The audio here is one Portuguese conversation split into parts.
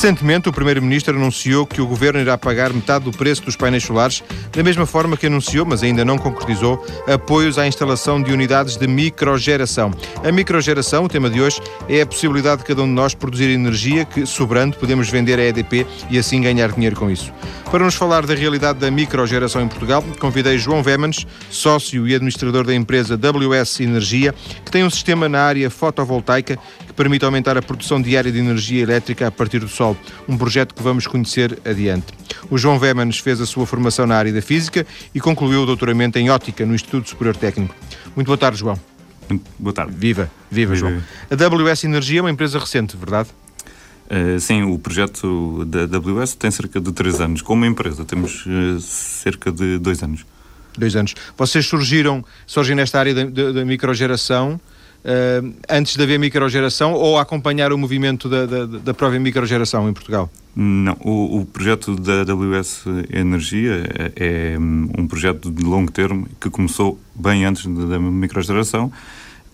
Recentemente, o Primeiro-Ministro anunciou que o Governo irá pagar metade do preço dos painéis solares, da mesma forma que anunciou, mas ainda não concretizou, apoios à instalação de unidades de microgeração. A microgeração, o tema de hoje, é a possibilidade de cada um de nós produzir energia que, sobrando, podemos vender à EDP e assim ganhar dinheiro com isso. Para nos falar da realidade da microgeração em Portugal, convidei João Vemans, sócio e administrador da empresa WS Energia, que tem um sistema na área fotovoltaica permite aumentar a produção diária de energia elétrica a partir do sol, um projeto que vamos conhecer adiante. O João Vemans fez a sua formação na área da física e concluiu o doutoramento em ótica no Instituto Superior Técnico. Muito boa tarde, João. Muito boa tarde. Viva, viva, João. A WS Energia é uma empresa recente, verdade? Uh, sim, o projeto da AWS tem cerca de três anos. Como empresa, temos uh, cerca de dois anos. Dois anos. Vocês surgiram, surgem nesta área da, da, da microgeração uh, antes de haver microgeração ou a acompanhar o movimento da, da, da própria microgeração em Portugal? Não, o, o, projeto da AWS Energia é, é, um projeto de longo termo que começou bem antes da microgeração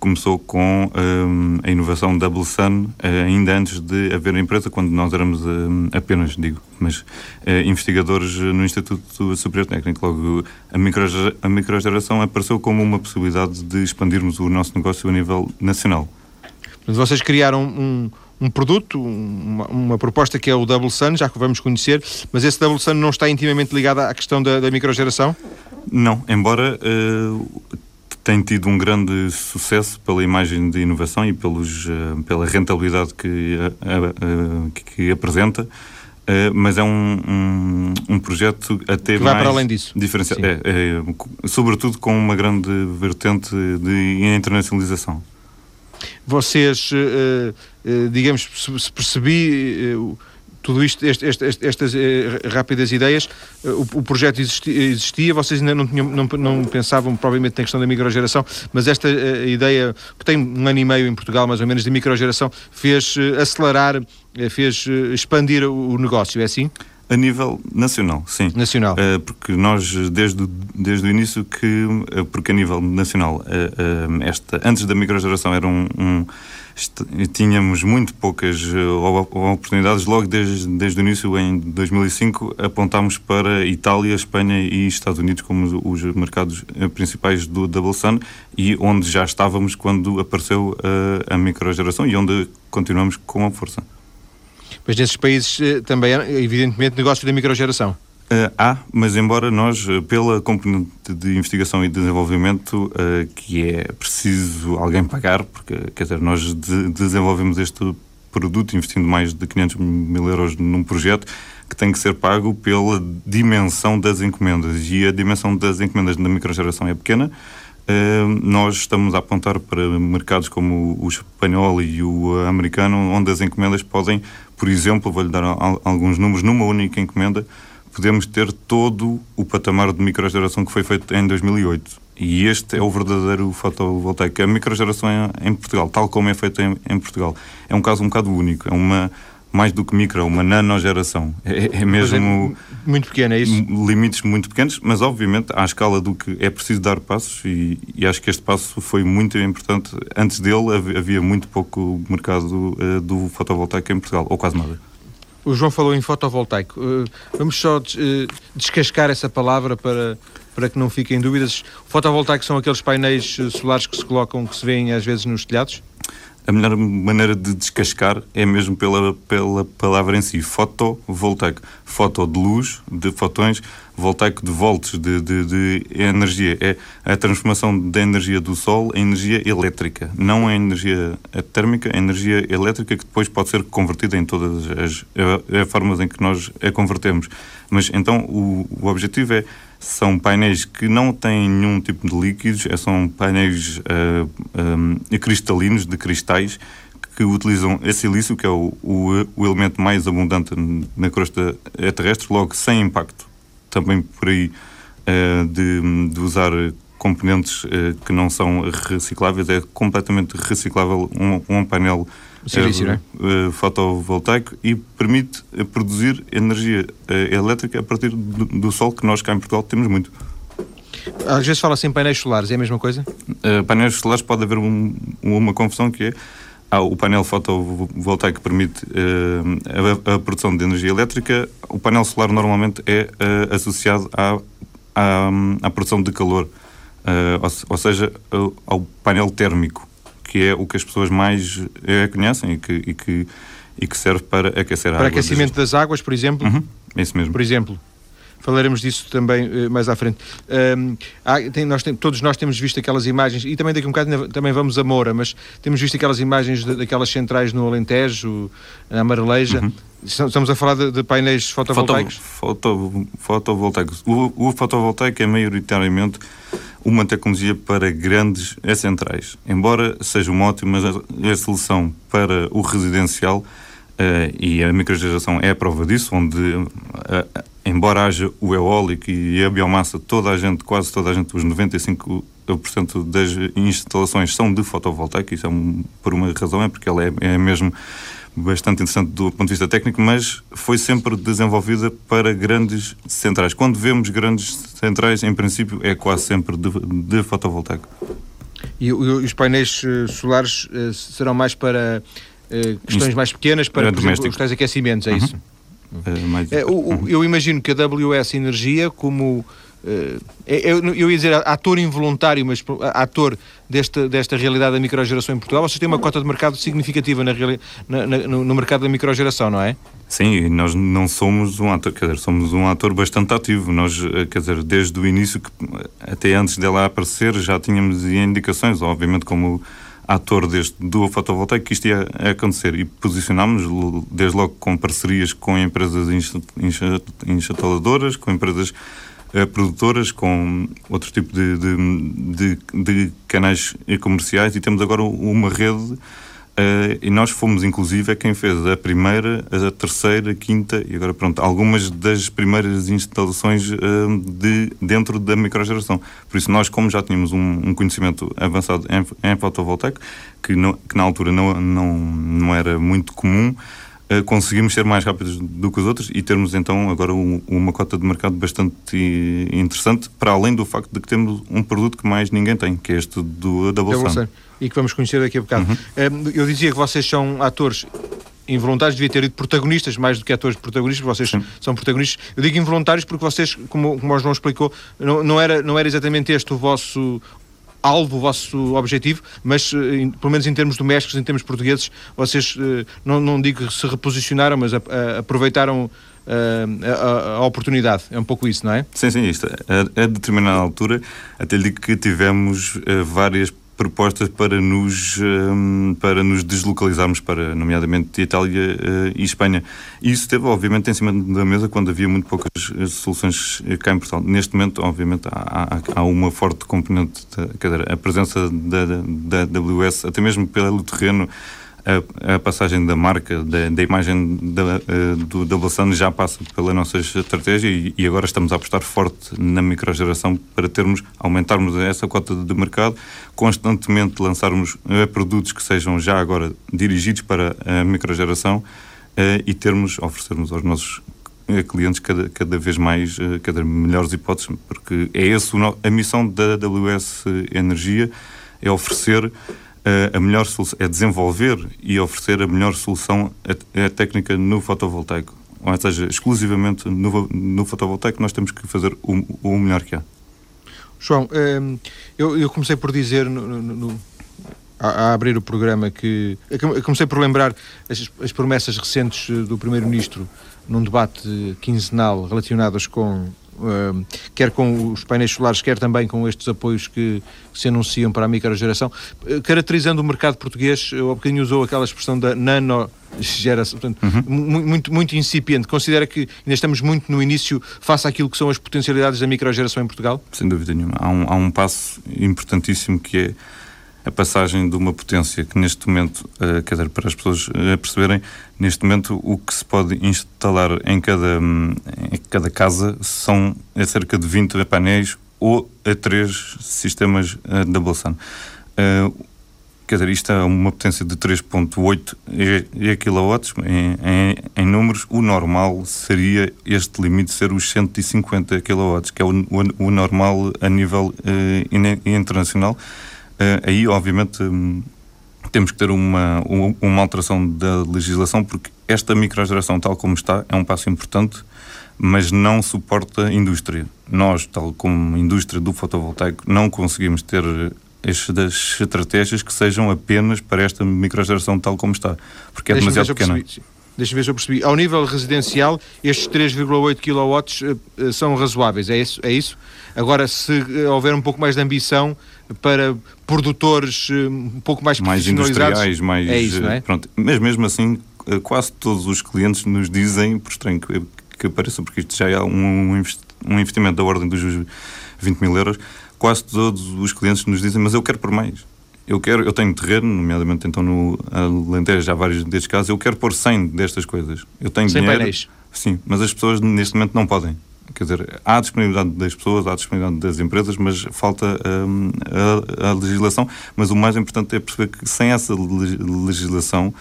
começou com um, a inovação Double Sun uh, ainda antes de haver a empresa, quando nós éramos uh, apenas, digo, mas uh, investigadores no Instituto Superior Técnico. Logo, a, microgeração, a microgeração apareceu como uma possibilidade de expandirmos o nosso negócio a nível nacional. Mas vocês criaram um, um produto, uma, uma, proposta que é o Double Sun, já que vamos conhecer, mas esse Double Sun não está intimamente ligado à questão da, da microgeração? Não, embora tem tido um grande sucesso pela imagem de inovação e pelos, uh, pela rentabilidade que, uh, uh, que apresenta. mas é um, um, um, projeto até que vai para além disso. diferenciado, é, é, sobretudo com uma grande vertente de internacionalização. Vocês, digamos, se percebi tudo isto, este, este, estas eh, rápidas ideias, eh, o, o, projeto existia, existia, vocês ainda não, tinham, não, não, pensavam provavelmente na questão da microgeração, mas esta eh, ideia, que tem um ano e meio em Portugal, mais ou menos, de microgeração, fez acelerar, fez expandir o, o negócio, é assim? A nível nacional, sim. Nacional. Uh, porque nós, desde, desde o início, que, uh, porque a nível nacional, uh, esta, antes da microgeração era um, um tínhamos muito poucas oportunidades. Logo desde, desde o início, em 2005, apontámos para Itália, Espanha e Estados Unidos como os mercados principais do Double Sun e onde já estávamos quando apareceu a, a microgeração e onde continuamos com a força. Mas nesses países eh, também, evidentemente, negócio da microgeração. Uh, há, mas embora nós, eh, pela componente de investigação e desenvolvimento, uh, que é preciso alguém pagar, porque, quer dizer, nós de desenvolvemos este produto investindo mais de 500 mil euros num projeto que tem que ser pago pela dimensão das encomendas. E a dimensão das encomendas na microgeração é pequena. Uh, nós estamos a apontar para mercados como o espanhol e o americano, onde as encomendas podem por exemplo, vou-lhe dar alguns números, numa única encomenda, podemos ter todo o patamar de microgeração que foi feito em 2008. E este é o verdadeiro fotovoltaico. A microgeração em Portugal, tal como é feita em, em Portugal, é um caso um bocado único. É uma mais do que micro, uma nanogeração. É, é mesmo. É muito pequena, é isso? Limites muito pequenos, mas obviamente à escala do que é preciso dar passos e, e acho que este passo foi muito importante. Antes dele havia muito pouco mercado uh, do fotovoltaico em Portugal, ou quase nada. O João falou em fotovoltaico. Uh, vamos só uh, descascar essa palavra para, para que não fiquem dúvidas. Fotovoltaico são aqueles painéis solares que se colocam, que se vêem às vezes nos telhados? a melhor maneira de descascar é mesmo pela, pela palavra em si, fotovoltaico. Foto de luz, de fotões, voltaico de volts, de, de, de, energia. É a transformação da energia do Sol em energia elétrica. Não em energia térmica, é energia elétrica que depois pode ser convertida em todas as, as formas em que nós a convertemos. Mas então o, o objetivo é são painéis que não têm nenhum tipo de líquidos, é, são painéis uh, um, cristalinos, de cristais, que utilizam a silício, que é o, o, o, elemento mais abundante na crosta terrestre, logo sem impacto. Também por aí uh, de, de, usar componentes uh, que não são recicláveis, é completamente reciclável um, um painel silício, é, é? fotovoltaico e permite eh, produzir energia eh, elétrica a partir do, do, sol que nós cá em Portugal temos muito. Às vezes fala-se em painéis solares, é a mesma coisa? Uh, painéis solares pode haver um, uma confusão que é há o painel fotovoltaico permite uh, a, a, produção de energia elétrica. O painel solar normalmente é uh, associado à, à, à, produção de calor, uh, ou, ou, seja, ao painel térmico, que é o que as pessoas mais conhecem e que, e que, e que serve para aquecer a para água. Para aquecimento das águas, por exemplo? Uhum, isso mesmo. Por exemplo falaremos disso também uh, mais à frente. Um, há, tem, nós tem, todos nós temos visto aquelas imagens, e também daqui a um bocado também vamos a Moura, mas temos visto aquelas imagens de, daquelas centrais no Alentejo, na Amareleja. Uhum. Estamos a falar de, de painéis fotovoltaicos? Foto, foto, fotovoltaicos. O, o fotovoltaico é maioritariamente uma tecnologia para grandes centrais. Embora seja uma ótima solução para o residencial, Uh, e a microgeração é a prova disso, onde, uh, embora haja o eólico e a biomassa, toda a gente, quase toda a gente, os 95% das instalações são de fotovoltaico, isso é um, por uma razão, é porque ela é, é mesmo bastante interessante do ponto de vista técnico, mas foi sempre desenvolvida para grandes centrais. Quando vemos grandes centrais, em princípio, é quase sempre de, de fotovoltaico. E, e, os painéis solares serão mais para uh, questões mais pequenas para por exemplo, os tais aquecimentos, é uhum. isso? Uhum. eu imagino que a WS Energia, como Uh, eu, eu, ia dizer ator involuntário, mas ator desta, desta realidade da microgeração em Portugal, vocês têm uma cota de mercado significativa na, na, na, no, no, mercado da microgeração, não é? Sim, nós não somos um ator, quer dizer, somos um ator bastante ativo. Nós, quer dizer, desde o início, até antes dela aparecer, já tínhamos indicações, obviamente, como ator deste, do fotovoltaico que isto ia acontecer. E posicionámos desde logo com parcerias com empresas instaladoras, com empresas uh, produtoras, com outro tipo de, de, de, de canais comerciais. E temos agora uma rede Uh, e nós fomos, inclusive, quem fez a primeira, a terceira, a quinta e agora, pronto, algumas das primeiras instalações uh, de, dentro da microgeração. Por isso, nós, como já tínhamos um, um conhecimento avançado em, em fotovoltaico, que, que, na altura não, não, não era muito comum, conseguimos ser mais rápidos do que os outros e termos, então, agora um, uma cota de mercado bastante interessante, para além do facto de que temos um produto que mais ninguém tem, que é este do Double Sun e que vamos conhecer daqui a bocado. Uhum. Eu dizia que vocês são atores involuntários, devia ter dito protagonistas, mais do que atores protagonistas, vocês Sim. são protagonistas. Eu digo involuntários porque vocês, como, como o João explicou, não, não, era, não era exatamente este o vosso alvo, o vosso objetivo, mas eh, pelo menos em termos domésticos, em termos portugueses, vocês, eh, não, não digo que se reposicionaram, mas aproveitaram a, a, a, oportunidade. É um pouco isso, não é? Sim, sim, isto. A, a determinada altura, até lhe digo que tivemos várias propostas para nos, um, para nos deslocalizarmos para, nomeadamente, Itália uh, e Espanha. E isso esteve, obviamente, em cima da mesa quando havia muito poucas eh, soluções eh, cá em Portugal. Neste momento, obviamente, há, há, uma forte componente, de, quer dizer, a presença da, da, da AWS, até mesmo pelo terreno, a, a passagem da marca, da, da imagem da, uh, do Double Sun já passa pela nossa estratégia e, e, agora estamos a apostar forte na microgeração para termos, aumentarmos essa cota de mercado, constantemente lançarmos uh, produtos que sejam já agora dirigidos para a microgeração uh, e termos, oferecermos aos nossos clientes cada, cada vez mais, cada melhores hipóteses, porque é esse a missão da AWS Energia, é oferecer a melhor solução, é desenvolver e oferecer a melhor solução a, a técnica no fotovoltaico. Ou seja, exclusivamente no, no fotovoltaico nós temos que fazer o, o melhor que há. João, ehm, eu, eu comecei por dizer no, no, no a, a, abrir o programa que comecei por lembrar as, as promessas recentes do Primeiro-Ministro num debate quinzenal relacionadas com quer com os painéis solares, quer também com estes apoios que, que se anunciam para a microgeração, uh, caracterizando o mercado português, eu há bocadinho usou aquela expressão da nano geração, portanto, uhum. muito, muito incipiente. Considera que ainda estamos muito no início face àquilo que são as potencialidades da microgeração em Portugal? Sem dúvida nenhuma. Há um, há um passo importantíssimo que é a passagem de uma potência que neste momento, uh, quer dizer, para as pessoas uh, perceberem, neste momento o que se pode instalar em cada, um, em cada casa são é cerca de 20 painéis ou a três sistemas uh, double sun. Uh, quer dizer, isto é uma potência de 3.8 kW em, em, em, números. O normal seria este limite ser os 150 kW, que é o, o, o normal a nível uh, internacional. Uh, aí, obviamente, um, temos que ter uma, uma alteração da legislação porque esta microgeração, tal como está, é um passo importante, mas não suporta indústria. Nós, tal como indústria do fotovoltaico, não conseguimos ter estas estratégias que sejam apenas para esta microgeração tal como está, porque é demasiado pequena. Deixa-me ver se eu percebi. Ao nível residencial, estes 3,8 kW uh, são razoáveis, é isso? é isso? Agora, se uh, houver um pouco mais de ambição para produtores um pouco mais Mais industriais, mais... É isso, não é? Pronto. Mas mesmo assim, quase todos os clientes nos dizem, por estranho que, que pareça, porque isto já é um, um investimento da ordem dos 20 mil euros, quase todos os clientes nos dizem, mas eu quero por mais eu quero, eu tenho terreno, nomeadamente então no Alentejo, já vários destes casos, eu quero pôr 100 destas coisas. Eu tenho 100 dinheiro. Painéis. Sim, mas as pessoas neste momento não podem. Quer dizer, há disponibilidade das pessoas, há disponibilidade das empresas, mas falta hum, a, a, legislação. Mas o mais importante é perceber que sem essa legislação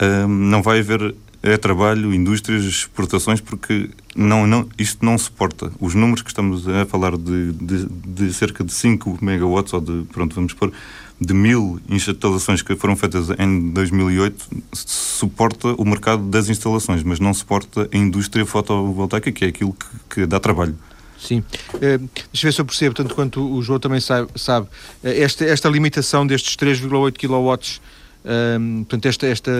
hum, não vai haver é trabalho, indústrias, exportações, porque não, não, isto não suporta. Os números que estamos a falar de, de, de cerca de 5 megawatts, ou de, pronto, vamos pôr, de mil instalações que foram feitas em 2008 suporta o mercado das instalações, mas não suporta a indústria fotovoltaica, que é aquilo que, que dá trabalho. Sim. Uh, deixa eu ver se eu percebo, tanto quanto o João também sabe, sabe uh, esta, esta limitação destes 3,8 kW, uh, portanto, esta, esta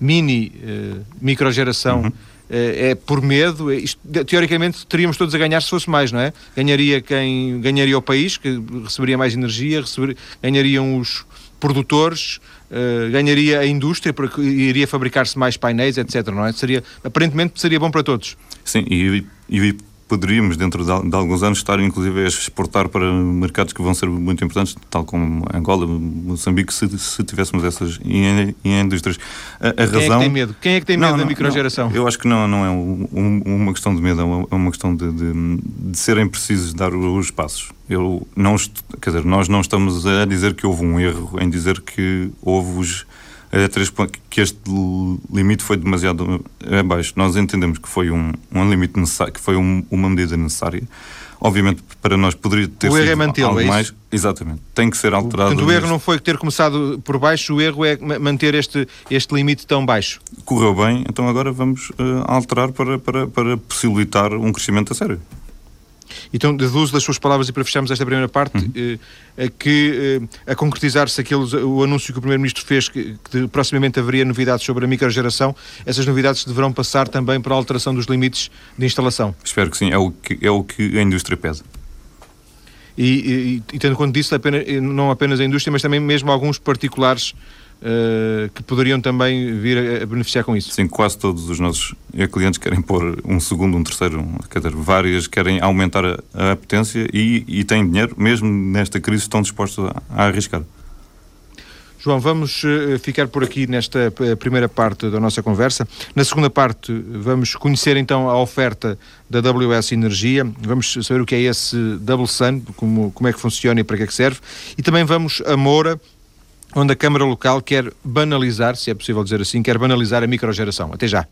mini uh, microgeração uhum. é por medo. Isto, teoricamente teríamos todos a ganhar se fosse mais, não é? Ganharia quem ganharia o país, que receberia mais energia, receber, ganhariam os produtores, uh, ganharia a indústria, porque iria fabricar-se mais painéis, etc. Não é? Seria, aparentemente seria bom para todos. Sim, e, e poderíamos, dentro de, de, alguns anos, estar inclusive a exportar para mercados que vão ser muito importantes, tal como Angola, Moçambique, se, se tivéssemos essas em, em indústrias. A, a Quem razão... é que tem medo? Quem é que tem medo não, da microgeração? Não, eu acho que não, não é um, uma questão de medo, é uma, é uma questão de, de, de, serem precisos dar os passos. Eu não, quer dizer, nós não estamos a dizer que houve um erro em dizer que houve os é três que este limite foi demasiado abaixo. Nós entendemos que foi um, um limite necessário, que foi um, uma medida necessária. Obviamente, para nós poderia ter o erro é mantê-lo, é mais. Exatamente. Tem que ser alterado. Portanto, o erro não foi ter começado por baixo, o erro é manter este, este limite tão baixo. Correu bem, então agora vamos uh, alterar para, para, para possibilitar um crescimento a sério. Então, deduzo das suas palavras, e para fecharmos esta primeira parte, uhum. eh, que eh, a concretizar-se o anúncio que o Primeiro-Ministro fez, que, que, proximamente haveria novidades sobre a microgeração, essas novidades deverão passar também para a alteração dos limites de instalação. Espero que sim, é o que, é o que a indústria pede. E, e, e tendo conta disso, apenas, não apenas a indústria, mas também mesmo alguns particulares uh, que poderiam também vir a, a, beneficiar com isso. Sim, quase todos os nossos clientes querem pôr um segundo, um terceiro, um, quer dizer, várias querem aumentar a, a potência e, e têm dinheiro, mesmo nesta crise, estão dispostos a, a arriscar. João, vamos uh, ficar por aqui nesta uh, primeira parte da nossa conversa. Na segunda parte, vamos conhecer então a oferta da WS Energia, vamos saber o que é esse Double Sun, como, como é que funciona e para que é que serve, e também vamos a Moura, onde a Câmara Local quer banalizar, se é possível dizer assim, quer banalizar a microgeração. Até já.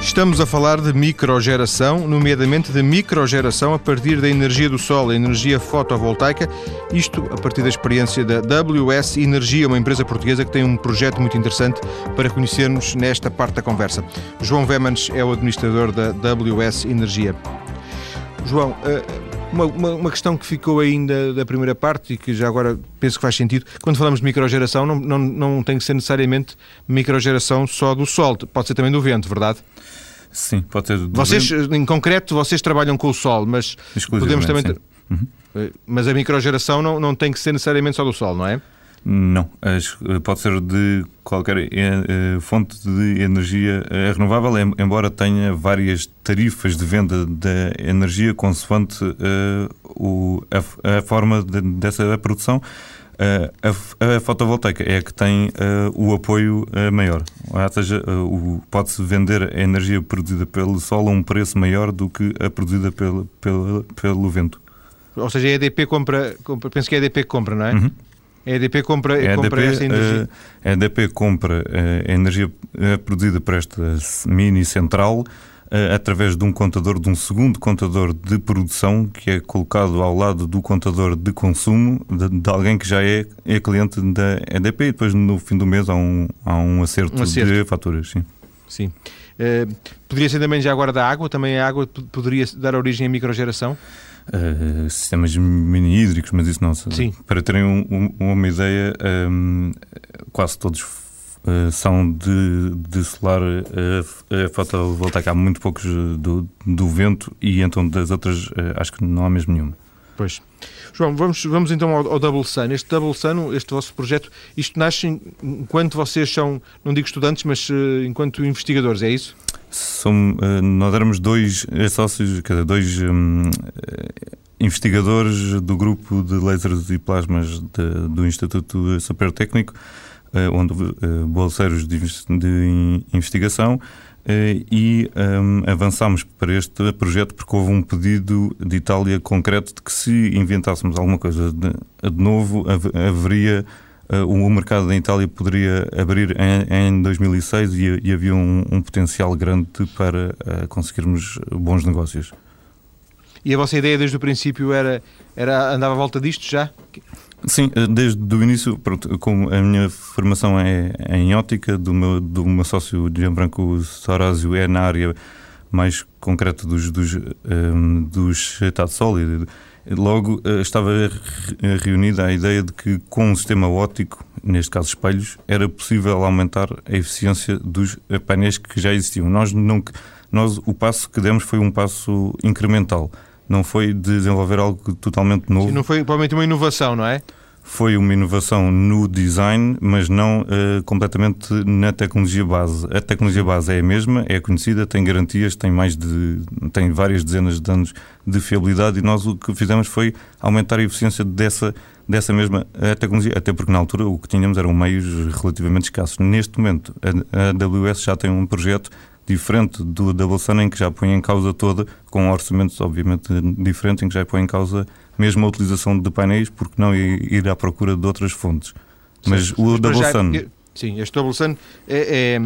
Estamos a falar de microgeração, nomeadamente de microgeração a partir da energia do sol, a energia fotovoltaica, isto a partir da experiência da WS Energia, uma empresa portuguesa que tem um projeto muito interessante para conhecermos nesta parte da conversa. João Vemans é o administrador da WS Energia. João, eh, uma, uma, uma, questão que ficou ainda da primeira parte e que já agora penso que faz sentido, quando falamos de microgeração, não, não, não tem que ser necessariamente microgeração só do sol, pode ser também do vento, verdade? Sim, pode ser do Vocês, vento. em concreto, vocês trabalham com o sol, mas podemos também. Uhum. Eh, mas a microgeração não, não tem que ser necessariamente só do sol, não é? Não, pode ser de qualquer eh, eh, fonte de energia eh, renovável, embora tenha várias tarifas de venda da energia consoante o, a, a, forma de, dessa produção. A, a, fotovoltaica é a que tem o apoio maior, ou seja, pode-se vender a energia produzida pelo sol a um preço maior do que a produzida pelo, pelo, pelo vento. Ou seja, a EDP compra, compra, penso que é a EDP que compra, não é? Uhum. A EDP compra, a EDP, compra esta energia? A EDP compra a energia produzida por esta mini central através de um contador, de um segundo contador de produção que é colocado ao lado do contador de consumo de, de alguém que já é, é, cliente da EDP e depois no fim do mês há um, há um, acerto, um acerto. de faturas. Sim. Sim. Uh, poderia ser também já agora da água? Também a água poderia dar origem à microgeração? Uh, sistemas mini-hídricos, mas isso não. Sim. Para terem um, um, uma ideia, um, quase todos uh, são de, de solar uh, fotovoltaica. Há muito poucos do, do vento e então das outras acho que não há mesmo nenhuma. Pois. João, vamos, vamos então ao, ao, Double Sun. Este Double Sun, este vosso projeto, isto nasce enquanto vocês são, não digo estudantes, mas enquanto investigadores, é isso? São, uh, nós éramos dois sócios, quer dizer, dois um, investigadores do grupo de lasers e plasmas de, do Instituto Superior Técnico, onde bolseiros de, de investigação eh, e um, avançámos para este projeto porque houve um pedido de Itália concreto de que se inventássemos alguma coisa de, de novo, haveria o mercado da Itália poderia abrir em, em 2006 e, havia um, potencial grande para uh, conseguirmos bons negócios. E a vossa ideia desde o princípio era, era andava à volta disto já? Sim, eh, desde o início, pronto, como a minha formação é, é em ótica, do meu, do meu sócio Gianbranco Sorásio é na área mais concreta dos, dos, um, dos estado sólido. Logo eh, estava reunida a ideia de que com um sistema óptico, neste caso espelhos, era possível aumentar a eficiência dos painéis que já existiam. Nós, não, nós o passo que demos foi um passo incremental não foi desenvolver algo totalmente novo. Sim, não foi provavelmente uma inovação, não é? Foi uma inovação no design, mas não uh, completamente na tecnologia base. A tecnologia base é a mesma, é conhecida, tem garantias, tem mais de tem várias dezenas de anos de fiabilidade e nós o que fizemos foi aumentar a eficiência dessa dessa mesma tecnologia, até porque na altura o que tínhamos eram meios relativamente escassos. Neste momento, a AWS já tem um projeto diferente do da Bolsana, em que já põe em causa toda, com orçamentos obviamente diferentes, em que já põe em causa mesmo a utilização de painéis, porque não ir à procura de outras fontes. Mas o da Bolsana... Sim, este Double Sun é,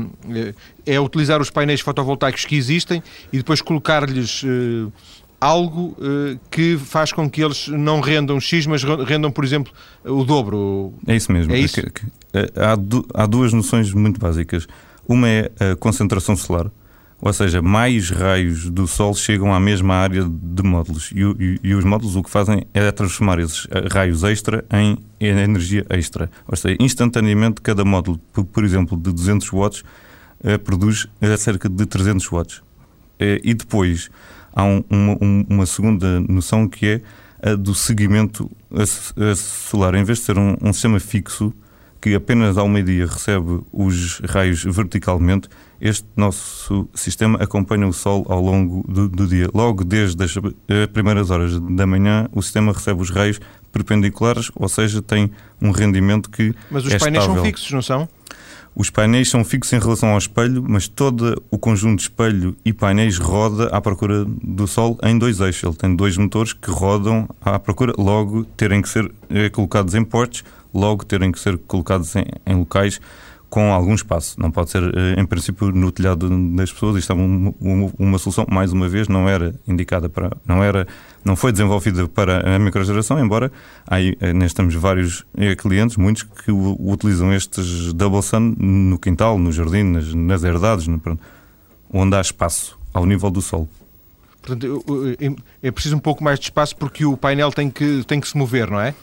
é, é, utilizar os painéis fotovoltaicos que existem e depois colocar-lhes uh, algo uh, que faz com que eles não rendam X, mas rendam, por exemplo, o dobro. É isso mesmo. É isso? Eh, há, há duas noções muito básicas. Uma é a concentração solar, ou seja, mais raios do Sol chegam à mesma área de módulos. E, e, e, os módulos o que fazem é transformar esses eh, raios extra em energia extra. Ou seja, instantaneamente cada módulo, por exemplo, de 200 watts, eh, produz eh, cerca de 300 watts. E depois há um, uma, uma, segunda noção que é a do seguimento solar. Em vez de ser um, um sistema fixo, que apenas ao meio-dia recebe os raios verticalmente, este nosso sistema acompanha o Sol ao longo do, do, dia. Logo desde as eh, primeiras horas da manhã, o sistema recebe os raios perpendiculares, ou seja, tem um rendimento que. Mas os é painéis estável. são fixos, não são? Os painéis são fixos em relação ao espelho, mas todo o conjunto de espelho e painéis roda à procura do Sol em dois eixos. Ele tem dois motores que rodam à procura, logo terem que ser eh, colocados em portes logo terem que ser colocados em, em locais com algum espaço. Não pode ser, eh, em princípio, no telhado das pessoas. Isto é uma, uma, uma, solução, mais uma vez, não era indicada para. não era não foi desenvolvida para a microgeração, embora aí eh, nós temos vários eh, clientes, muitos que utilizam estes double sun no quintal, no jardim, nas, nas herdades, no, onde há espaço ao nível do solo. Portanto, é preciso um pouco mais de espaço porque o painel tem que, tem que se mover, não é?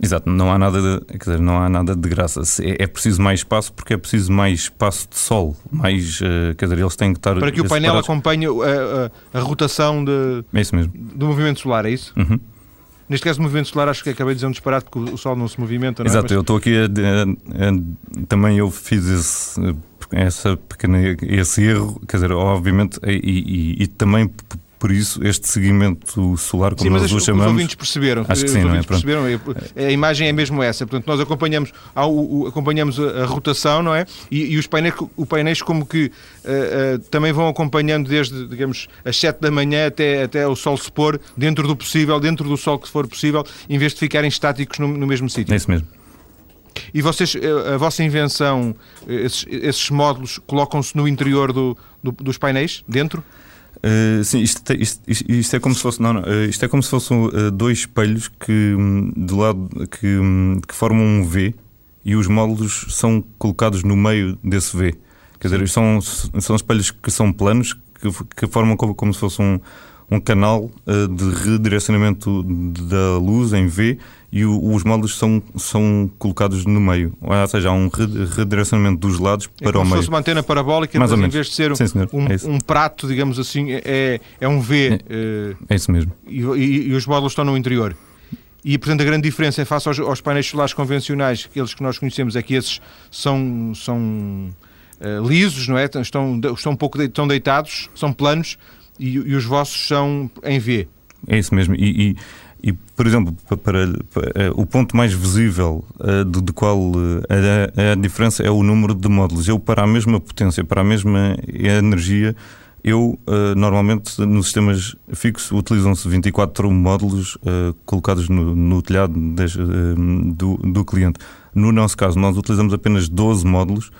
Exato, não há nada de, quer dizer, não há nada de graça. É, é preciso mais espaço porque é preciso mais espaço de sol, mais, uh, quer dizer, eles têm que estar para que o painel separados. acompanhe a, a, a, rotação de, é isso mesmo. do movimento solar, é isso? Uhum. Neste caso, o movimento solar, acho que acabei de dizer um disparate porque o Sol não se movimenta. Não é? Exato, é? Mas... eu estou aqui a, a, a, também eu fiz esse, essa pequena, esse erro, quer dizer, obviamente, e, e, e também por isso, este seguimento solar, como sim, nós o chamamos. Os ouvintes perceberam. Acho que sim, não é? perceberam. A imagem é mesmo essa. Portanto, nós acompanhamos, ao, acompanhamos a, a, rotação, não é? E, e os painéis, o painéis como que uh, uh, também vão acompanhando desde, digamos, as 7 da manhã até, até o sol se pôr, dentro do possível, dentro do sol que for possível, em vez de ficarem estáticos no, no mesmo sítio. É isso mesmo. E vocês, eh, a vossa invenção, esses, esses módulos colocam-se no interior do, do, dos painéis, dentro? Uh, sim, isto, isto, isto, é como se fosse não, não, uh, isto é como se fossem uh, dois espelhos que um, de lado que, um, que, formam um V e os módulos são colocados no meio desse V. Quer dizer, são, são espelhos que são planos que, que formam como, como se fosse um, um canal de redirecionamento da luz em V e os módulos são, são colocados no meio. Ou seja, há um redirecionamento dos lados é para o meio. Como se fosse uma antena parabólica, mas em vez de ser Sim, um, é um, prato, digamos assim, é, é um V. É, eh, é isso mesmo. E, e, e, os módulos estão no interior. E, portanto, a grande diferença em face aos, aos painéis solares convencionais, aqueles que nós conhecemos, é que esses são, são uh, lisos, não é? Estão, estão um pouco de, estão deitados, são planos, e, e os vossos são em V. É isso mesmo. E, e, por exemplo, para, para, para, o ponto mais visível uh, de, de, qual uh, a, a, diferença é o número de módulos. Eu, para a mesma potência, para a mesma energia, eu uh, normalmente nos sistemas fixos utilizam-se 24 módulos colocados no, no telhado do, do cliente. No nosso caso, nós utilizamos apenas 12 módulos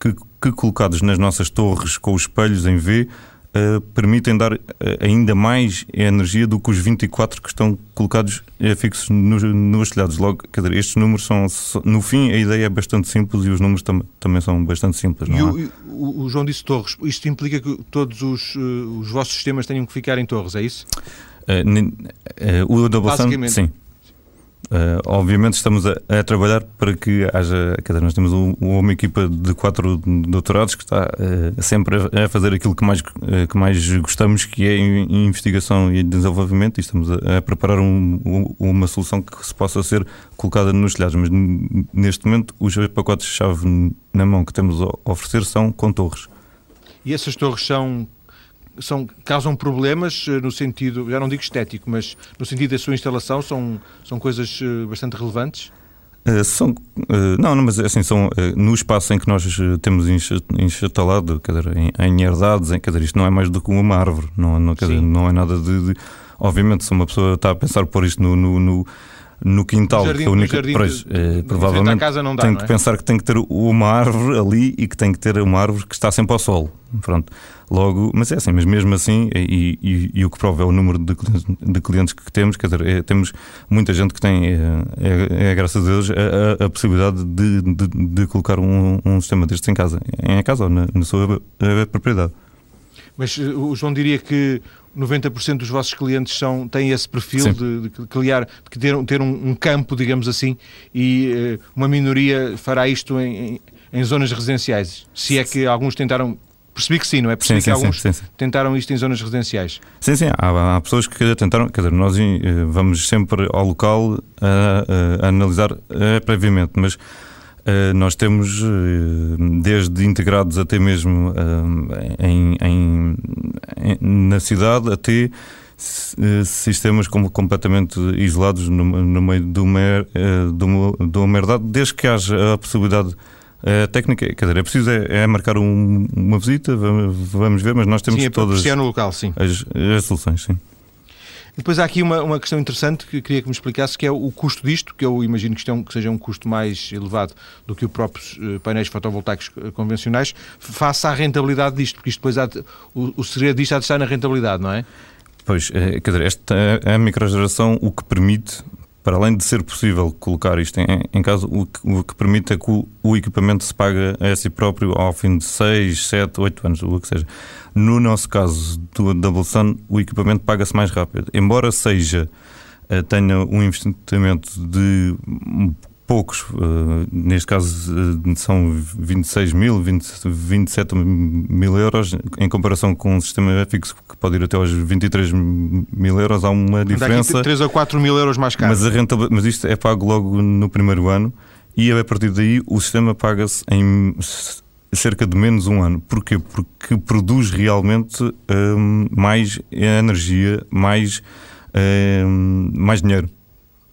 que, que colocados nas nossas torres com os espelhos em V uh, permitem dar uh, ainda mais energia do que os 24 que estão colocados uh, fixos nos, nos telhados. Logo, quer dizer, estes números são, no fim, a ideia é bastante simples e os números tam também são bastante simples. E o, o, o, João disse torres. Isto implica que todos os, os vossos sistemas tenham que ficar em torres, é isso? o Double Sun, sim. Uh, obviamente estamos a, a, trabalhar para que haja. Quer dizer, nós temos um, uma equipa de quatro doutorados que está uh, sempre a, a, fazer aquilo que mais, uh, que mais gostamos, que é em, investigação e desenvolvimento, e estamos a, a preparar um, um, uma solução que se possa ser colocada nos telhados. Mas neste momento, os pacotes-chave na mão que temos a oferecer são com torres. E essas torres são são, causam problemas eh, no sentido, já não digo estético, mas no sentido da sua instalação, são, são coisas eh, bastante relevantes? Uh, são, uh, não, não, mas assim, são uh, no espaço em que nós temos instalado, quer dizer, em, em herdades, em, quer dizer, isto não é mais do que uma árvore, não, não, dizer, não é nada de, de, Obviamente, se uma pessoa está a pensar por isto no, no, no no quintal, jardim, que a única. jardim, pois, eh, provavelmente casa não dá, tem não que é? pensar que tem que ter uma árvore ali e que tem que ter uma árvore que está sempre ao sol. Pronto. Logo, mas é assim, mas mesmo assim, e, e, e o que prova é o número de, de clientes que temos, quer dizer, é, temos muita gente que tem, é, é, é graças a Deus, a, a possibilidade de, de, de colocar um, um, sistema destes em casa, em casa ou na, na sua propriedade. Mas eh, o João diria que 90% dos vossos clientes são, têm esse perfil de, de, criar, de ter, ter um, um, campo, digamos assim, e uh, uma minoria fará isto em, em, em, zonas residenciais. Se é que alguns tentaram. Percebi que sim, não é? Percebi sim, que sim, alguns sim, tentaram isto em zonas residenciais. Sim, sim. Há, há, pessoas que tentaram. Quer dizer, nós uh, vamos sempre ao local a, a, a analisar uh, previamente, mas nós temos, desde integrados até mesmo em, em, na cidade, até sistemas como completamente isolados no, no meio de uma, de, uma, de uma herdade, desde que haja a possibilidade técnica, quer dizer, é preciso é, é marcar um, uma visita, vamos, vamos, ver, mas nós temos sim, é todas no local, sim. As, as soluções, sim. Depois há aqui uma, uma questão interessante que queria que me explicasse, que é o custo disto, que eu imagino que, é que seja um custo mais elevado do que os próprios uh, painéis fotovoltaicos eh, convencionais, face à rentabilidade disto, porque isto depois há de, o, o segredo disto há de estar na rentabilidade, não é? Pois, é, quer dizer, esta é a microgeração o que permite, para além de ser possível colocar isto em, em casa, o que, o que, permite é que o, o, equipamento se paga a si próprio ao fim de 6, 7, 8 anos, o que seja. No nosso caso do Double Sun, o equipamento paga-se mais rápido. Embora seja, eh, tenha um investimento de poucos, uh, neste caso uh, são 26 mil, 20, 27 mil euros, em comparação com um sistema fixo que pode ir até aos 23 mil euros, há uma diferença. Daqui 3 a 4 mil euros mais caro. Mas, a mas isto é pago logo no primeiro ano e a partir daí o sistema paga-se em cerca de menos um ano. Porquê? Porque produz realmente um, mais energia, mais, mais dinheiro.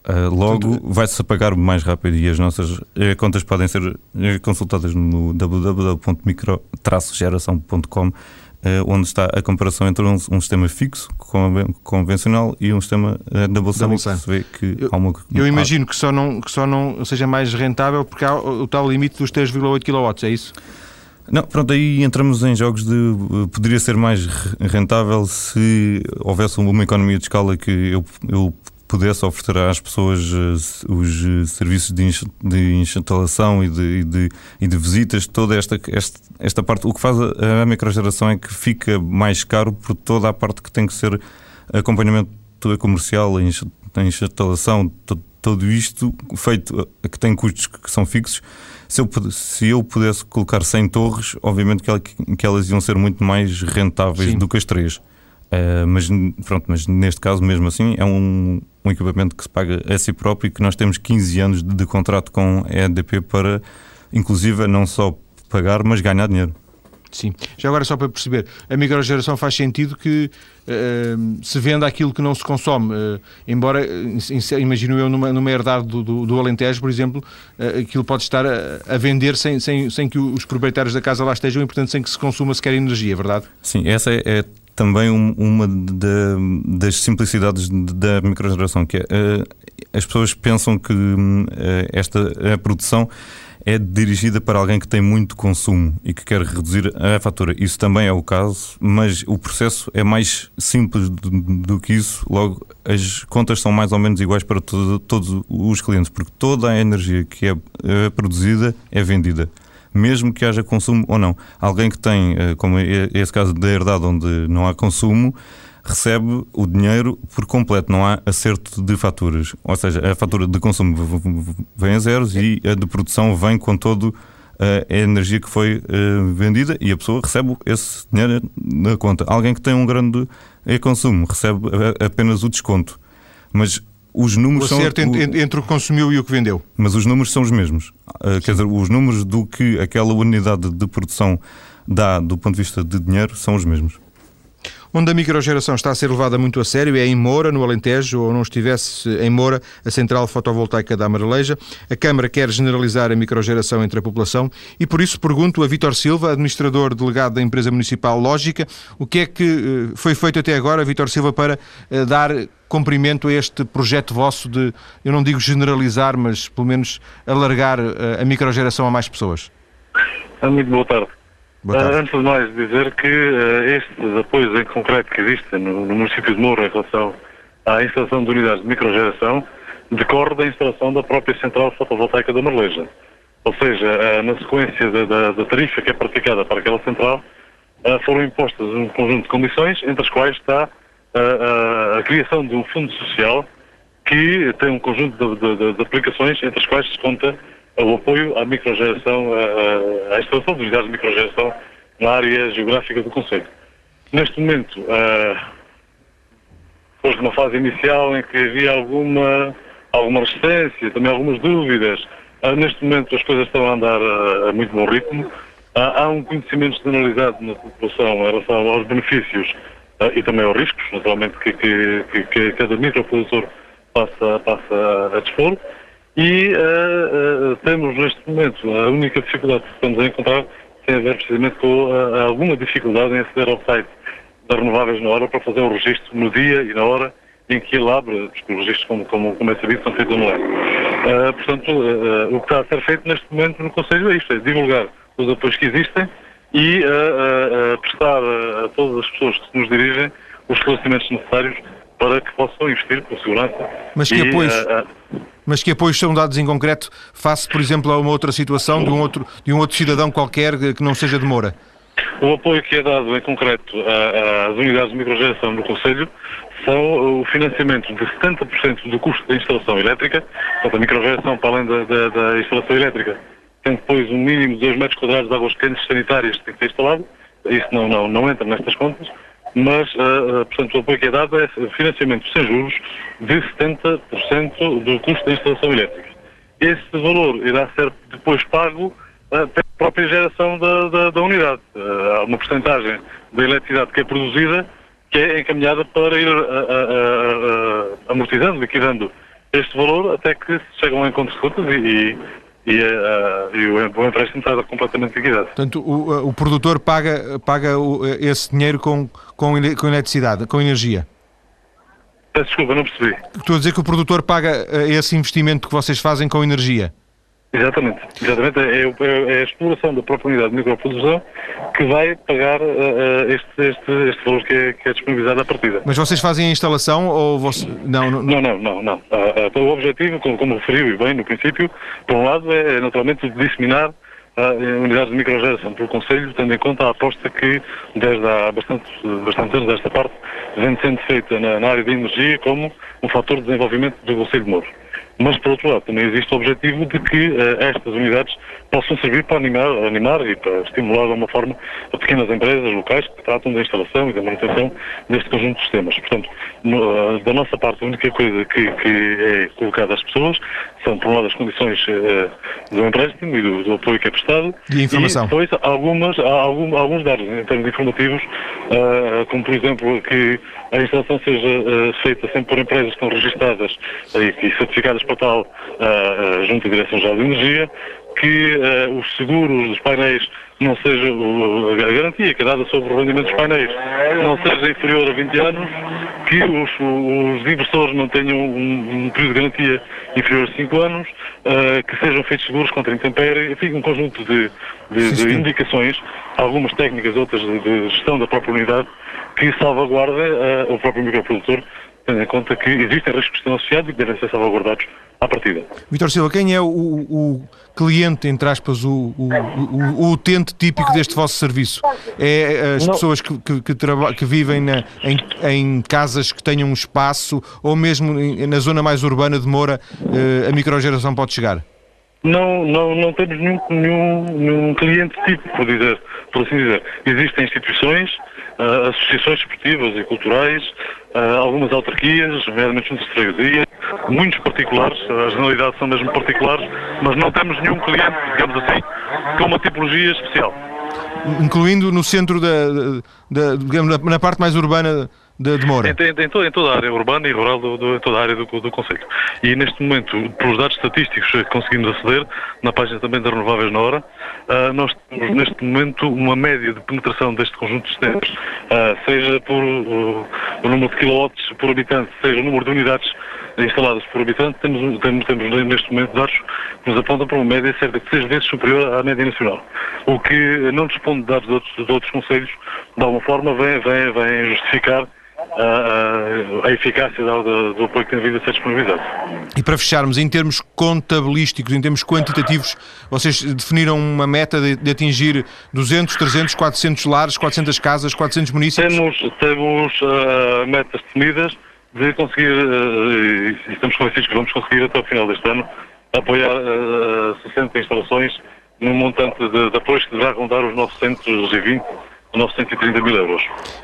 Uh, logo vai-se pagar mais rápido e as nossas uh, contas podem ser eh, consultadas no www.micro-geração.com uh, onde está a comparação entre um, um sistema fixo convencional e um sistema uh, double sun. Se vê que eu, há uma, eu imagino que só, não, que só não seja mais rentável porque há o, o tal limite dos 3,8 kW, é isso? Não, pronto, aí entramos em jogos de poderia ser mais rentável se houvesse uma economia de escala que eu, eu pudesse oferecer às pessoas uh, os uh, serviços de, instalação e de, e de, e de, visitas, toda esta, esta, esta parte. O que faz a, a microgeração é que fica mais caro por toda a parte que tem que ser acompanhamento comercial, a instalação, todo isto feito que tem custos que são fixos. Se eu, se eu pudesse colocar 100 torres, obviamente que, que elas iam ser muito mais rentáveis Sim. do que as três. Uh, mas, pronto, mas neste caso, mesmo assim, é um, um equipamento que se paga a si próprio e que nós temos 15 anos de, de contrato com a EDP para, inclusive, não só pagar, mas ganhar dinheiro. Sim. Já agora, só para perceber, a microgeração faz sentido que uh, se venda aquilo que não se consome. Uh, embora, imagino eu, numa, numa herdade do, do, do Alentejo, por exemplo, uh, aquilo pode estar a, a, vender sem, sem, sem que os proprietários da casa lá estejam e, portanto, sem que se consuma sequer energia, é verdade? Sim, essa é, é também um, uma das simplicidades da microgeração, que é, as pessoas pensam que esta a produção é dirigida para alguém que tem muito consumo e que quer reduzir a fatura. Isso também é o caso, mas o processo é mais simples do, do que isso. Logo, as contas são mais ou menos iguais para todo, todos os clientes, porque toda a energia que é, é produzida é vendida mesmo que haja consumo ou não. Alguém que tem, eh, como é esse caso da herdade, onde não há consumo, recebe o dinheiro por completo, não há acerto de faturas. Ou seja, a fatura de consumo vem a zeros e a de produção vem com todo eh, a energia que foi uh, vendida e a pessoa recebe esse dinheiro na conta. Alguém que tem um grande consumo recebe apenas o desconto. Mas os números o acerto são, entre, entre o que consumiu e o que vendeu. Mas os números são os mesmos. Uh, quer dizer, os números do que aquela unidade de produção dá do ponto de vista de dinheiro são os mesmos onde a microgeração está a ser levada muito a sério é em Moura, no Alentejo, ou não estivesse em Moura, a central fotovoltaica da Amareleja. A Câmara quer generalizar a microgeração entre a população e por isso pergunto a Vítor Silva, administrador delegado da empresa municipal Lógica, o que é que eh, foi feito até agora, Vítor Silva, para eh, dar cumprimento a este projeto vosso de, eu não digo generalizar, mas pelo menos alargar eh, a microgeração a mais pessoas? Muito boa tarde. Uh, antes de mais dizer que uh, estes apoios em concreto que existem no, no, município de Moura em relação à instalação de unidades de microgeração decorre da instalação da própria central fotovoltaica da Marleja. Ou seja, uh, na sequência da, da, da, tarifa que é praticada para aquela central, foram impostas um conjunto de condições, entre as quais está a criação de um fundo social que tem um conjunto de, de, de aplicações, entre as quais se conta o apoio à microgeração, à, à instalação de unidades de microgeração na área geográfica do Conselho. Neste momento, uh, depois de uma fase inicial em que havia alguma, alguma resistência, também algumas dúvidas, uh, neste momento as coisas estão a andar a, a muito bom ritmo. Uh, há um conhecimento generalizado na população em relação aos benefícios e também aos riscos, naturalmente, que, que, que, que cada microprodutor passa, passa a dispor. E uh, uh, temos neste momento a única dificuldade que estamos a encontrar tem a ver precisamente com uh, alguma dificuldade em aceder ao site das renováveis na hora para fazer o registro no dia e na hora em que ele abre, porque os registros, como, como, como é sabido, são feitos online. Uh, portanto, uh, o que está a ser feito neste momento no Conselho é isto, é divulgar os apoios que existem e prestar a todas as pessoas que nos dirigem os esclarecimentos necessários para que possam investir com segurança. Mas que e, apoios? Mas que apoios são dados em concreto face, por exemplo, a uma outra situação de um outro, de um outro cidadão qualquer que não seja de Moura? O apoio que é dado em concreto às unidades de microgeração do Conselho são o financiamento de 70% do custo da instalação elétrica, portanto a microgeração para além da, da, da, instalação elétrica tem depois um mínimo de 2 metros quadrados de águas quentes sanitárias que tem que ser instalado, isso não, não, não entra nestas contas, mas, uh, portanto, o apoio que é dado é financiamento sem juros de 70% do custo da instalação elétrica. Esse valor irá ser depois pago uh, pela própria geração da, da, da unidade. Uh, há uma porcentagem da eletricidade que é produzida que é encaminhada para ir amortizando, liquidando este valor até que se chegam a encontros de contas e, e, uh, e o, empréstimo está completamente liquidado. Portanto, o, o produtor paga, paga esse dinheiro com, com, com eletricidade, com energia? Peço desculpa, não percebi. Estou a dizer que o produtor paga esse investimento que vocês fazem com energia? Exatamente, exatamente. É, é, é, a exploração da própria unidade de microprodução que vai pagar uh, este, este, este valor que é, que é, disponibilizado à partida. Mas vocês fazem a instalação ou você... não, não, não, não, não, não. Uh, uh, o objetivo, como, como referiu e bem no princípio, por um lado é naturalmente disseminar a unidades de microgeração pelo Conselho, tendo em conta a aposta que desde há bastante, bastante anos desta parte vem sendo feita na, na área de energia como um fator de desenvolvimento do Conselho de Mouros. Mas, por outro lado, também existe o objetivo de que uh, estas unidades possam servir para animar, animar e para estimular de alguma forma pequenas empresas locais que tratam da instalação e da manutenção deste conjunto de sistemas. Portanto, no, uh, da nossa parte, a única coisa que, que, é colocada às pessoas são, por um lado, as condições uh, do empréstimo e do, do, apoio que é prestado. E informação. E depois, algumas, algum, alguns dados em termos informativos, como, por exemplo, que a instalação seja feita sempre por empresas que estão registadas e, e certificadas para tal junto à Direção-Geral de Energia, que uh, os seguros dos painéis não seja a garantia que é dada sobre o rendimento dos painéis não seja inferior a 20 anos, que os, os inversores não tenham um, um, período de garantia inferior a 5 anos, uh, que sejam feitos seguros contra intempérie, enfim, um conjunto de, de, de indicações, algumas técnicas, outras de, de, gestão da própria unidade, que salvaguardem uh, o próprio microprodutor tendo em conta que existem riscos que estão associados e que devem ser salvaguardados à partida. Vitor Silva, quem é o, o cliente, entre aspas, o, o, o, utente típico deste vosso serviço? É as Não. pessoas que, que, que, que vivem na, em, em, casas que tenham um espaço ou mesmo na zona mais urbana de Moura eh, a microgeração pode chegar? Não, não, não temos nenhum, nenhum, nenhum cliente tipo, por, dizer, por assim dizer. Existem instituições, uh, associações esportivas e culturais, algumas autarquias, nomeadamente juntos de freguesia, muitos particulares, as generalidades são mesmo particulares, mas não temos nenhum cliente, digamos assim, com uma tipologia especial. Incluindo no centro da, da digamos, na parte mais urbana de, de Moura? Em, em, em, toda a área urbana e rural, do, do, em toda a área do, do Conselho. E neste momento, pelos dados estatísticos que conseguimos aceder, na página também das renováveis na hora, uh, nós temos neste momento uma média de penetração deste conjunto de sistemas, uh, seja por uh, o número de quilowatts por habitante, seja o número de unidades instaladas por habitante, temos, temos, temos neste momento dados que nos apontam para uma média cerca de seis vezes superior à média nacional. O que não responde de dados de outros, de outros conselhos, de alguma forma, vem, vem, vem justificar a, a, eficácia do, do, apoio que tem vindo a ser disponibilizado. E para fecharmos, em termos contabilísticos, em termos quantitativos, vocês definiram uma meta de, de atingir 200, 300, 400 lares, 400 casas, 400 municípios? Temos, temos uh, metas definidas de conseguir, uh, e estamos convencidos que vamos conseguir até o final deste ano, apoiar uh, 60 instalações num montante de, de apoio que deverá rondar os 920 930 mil euros.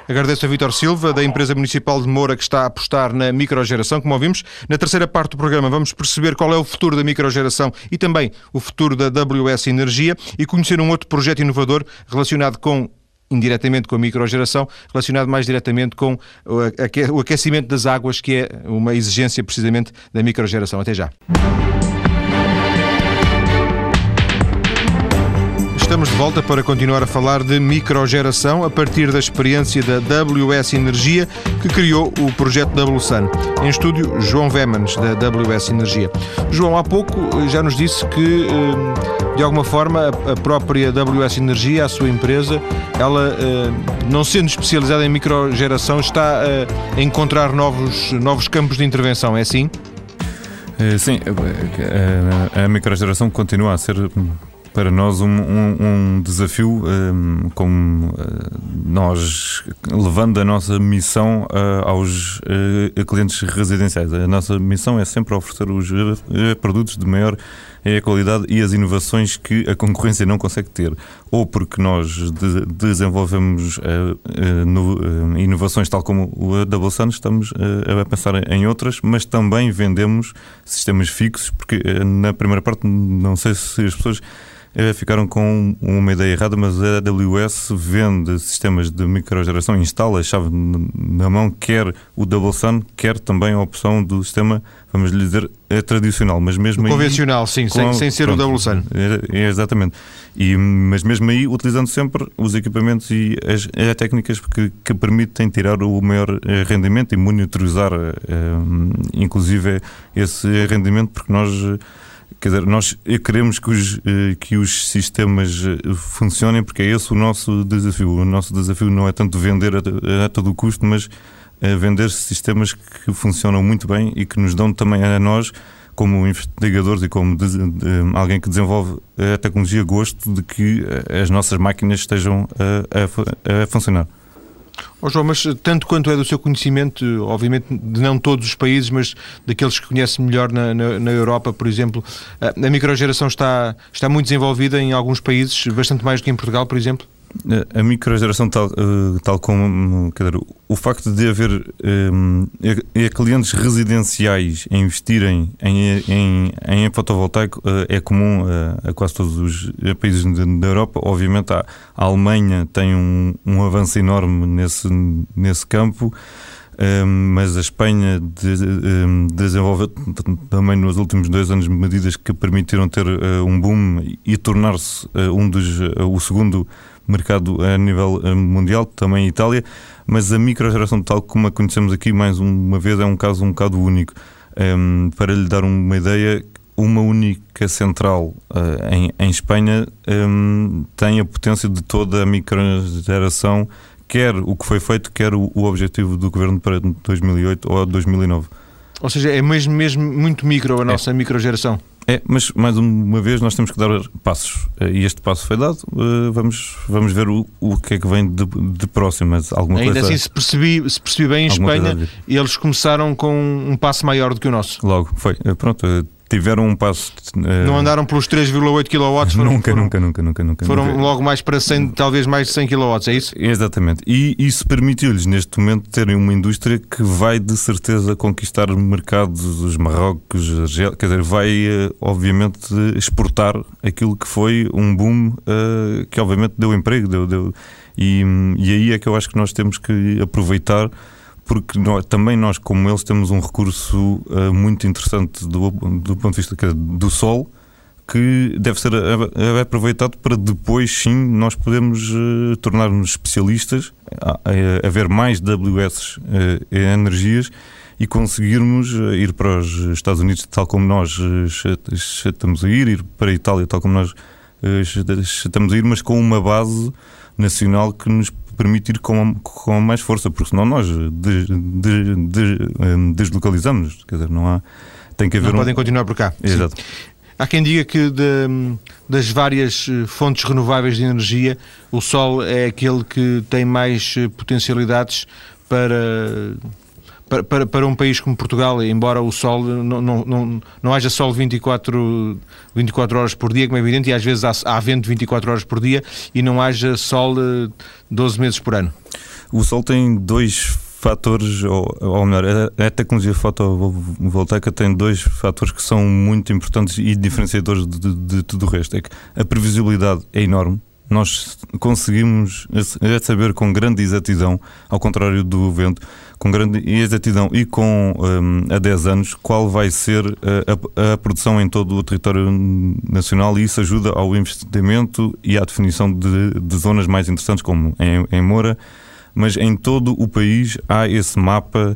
Agradeço a Vítor Silva, da empresa municipal de Moura, que está a apostar na microgeração, como ouvimos. Na terceira parte do programa vamos perceber qual é o futuro da microgeração e também o futuro da WS Energia e conhecer um outro projeto inovador relacionado com indiretamente com a microgeração, relacionado mais diretamente com o aquecimento das águas, que é uma exigência precisamente da microgeração. Até já. Estamos de volta para continuar a falar de microgeração a partir da experiência da WS Energia, que criou o projeto WSUN. Em estúdio, João Vemans, da WS Energia. João, há pouco já nos disse que, eh, de alguma forma, a própria WS Energia, a sua empresa, ela, eh, não sendo especializada em microgeração, está a encontrar novos, novos campos de intervenção, é assim? Eh, sim, a microgeração continua a ser para nós um, um, um desafio um, como uh, nós levando a nossa missão uh, aos uh, clientes residenciais. A nossa missão é sempre oferecer os produtos de maior qualidade e as inovações que a concorrência não consegue ter. Ou porque nós de, desenvolvemos no, inovações tal como o Double Sun, estamos a pensar em outras, mas também vendemos sistemas fixos, porque na primeira parte não sei se as pessoas ficaram com uma ideia errada, mas a AWS vende sistemas de microgeração, instala a chave na mão, quer o Double Sun, quer também a opção do sistema, vamos lhe dizer, é tradicional, mas mesmo o Convencional, sim, sem, sem ser pronto, o Double Sun. É, é, exatamente. E, mas mesmo aí, utilizando sempre os equipamentos e as, as técnicas que, que, permitem tirar o maior eh, rendimento e monitorizar, eh, inclusive, esse rendimento, porque nós quer dizer, nós queremos que os, que os sistemas funcionem porque é esse o nosso desafio. O nosso desafio não é tanto vender a, a todo custo, mas vender sistemas que funcionam muito bem e que nos dão também a nós como investigadores e como de, de, alguém que desenvolve a tecnologia, gosto de que as nossas máquinas estejam a, a, a funcionar. Oh João, mas tanto quanto é do seu conhecimento, obviamente de não todos os países, mas daqueles que conhece melhor na, na, na, Europa, por exemplo, a microgeração está, está muito desenvolvida em alguns países, bastante mais do que em Portugal, por exemplo? A microgeração, tal, eh, tal como dizer, o facto de haver um, clientes residenciais a investirem em, em, em fotovoltaico é comum a, a, quase todos os países da Europa. Obviamente, a, Alemanha tem um, um, avanço enorme nesse, nesse campo. Um, mas a Espanha de, um, desenvolveu também nos últimos dois anos medidas que permitiram ter uh, um boom e tornar-se uh, um dos uh, o segundo mercado a nível eh, mundial, também em Itália, mas a microgeração tal como a conhecemos aqui, mais uma vez, é um caso um bocado único. Um, ehm, para lhe dar uma ideia, uma única central uh, em, em, Espanha um, ehm, tem a potência de toda a microgeração, quer o que foi feito, quer o, o objetivo do governo para 2008 ou 2009. Ou seja, é mesmo, mesmo muito micro a é. nossa microgeração. É, mas mais uma vez nós temos que dar passos eh, e este passo foi dado. Eh, vamos, vamos ver o, o que é que vem de, de próximo. Alguma Ainda coisa, assim, se percebi, se percebi bem, em Espanha eles começaram com um passo maior do que o nosso. Logo, foi. Eh, pronto, tiveram um passo. Uh... Não andaram pelos 3,8 kW? Foram, nunca, foram, nunca, nunca, nunca, nunca. Foram nunca. logo mais para 100, talvez mais de 100 kW, é isso? Exatamente. E isso permitiu-lhes, neste momento, terem uma indústria que vai de certeza conquistar mercados, os Marrocos, quer dizer, vai, eh, obviamente, exportar aquilo que foi um boom uh, que, obviamente, deu emprego. Deu, deu, e, e aí é que eu acho que nós temos que aproveitar porque nós, também nós, como eles, temos um recurso uh, muito interessante do, do ponto de vista do sol, que deve ser aproveitado para depois sim nós podemos uh, tornar-nos especialistas, a, a, a, ver mais WS uh, energias e conseguirmos ir para os Estados Unidos tal como nós estamos a ir, ir para a Itália tal como nós estamos a ir, mas com uma base nacional que nos permite ir com, com mais força, porque senão nós des, des, des, deslocalizamos. Quer dizer, não há. Tem que haver. Não um... podem continuar por cá. Exato. Sim. Há quem diga que de, das várias eh, fontes renováveis de energia, o sol é aquele que tem mais eh, potencialidades para para, para, para, um país como Portugal, embora o sol não, não, não, não haja sol 24, 24 horas por dia, como é evidente, e às vezes há, há vento 24 horas por dia e não haja sol 12 eh, meses por ano. O sol tem dois fatores, ou, ou melhor, a, a tecnologia fotovoltaica tem dois fatores que são muito importantes e diferenciadores de, de, de tudo o resto. É que a previsibilidade é enorme, nós conseguimos saber com grande exatidão, ao contrário do vento, com grande exatidão e com um, a 10 anos, qual vai ser a, a, produção em todo o território nacional e isso ajuda ao investimento e à definição de, de zonas mais interessantes, como em, em, Moura, mas em todo o país há esse mapa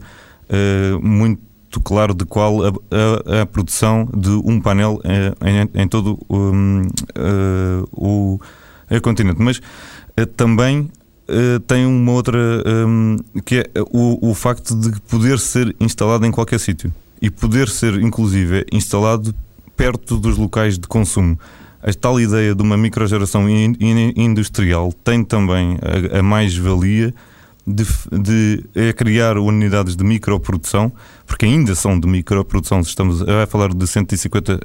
uh, muito claro de qual a, a, a, produção de um painel uh, em, em, todo um, uh, o continente. Mas também uh, tem uma outra um, que é o, o facto de poder ser instalado em qualquer sítio e poder ser, inclusive, instalado perto dos locais de consumo. A tal ideia de uma microgeração in, in, industrial tem também a, a mais-valia de, de é criar unidades de microprodução, porque ainda são de microprodução, estamos a falar de 150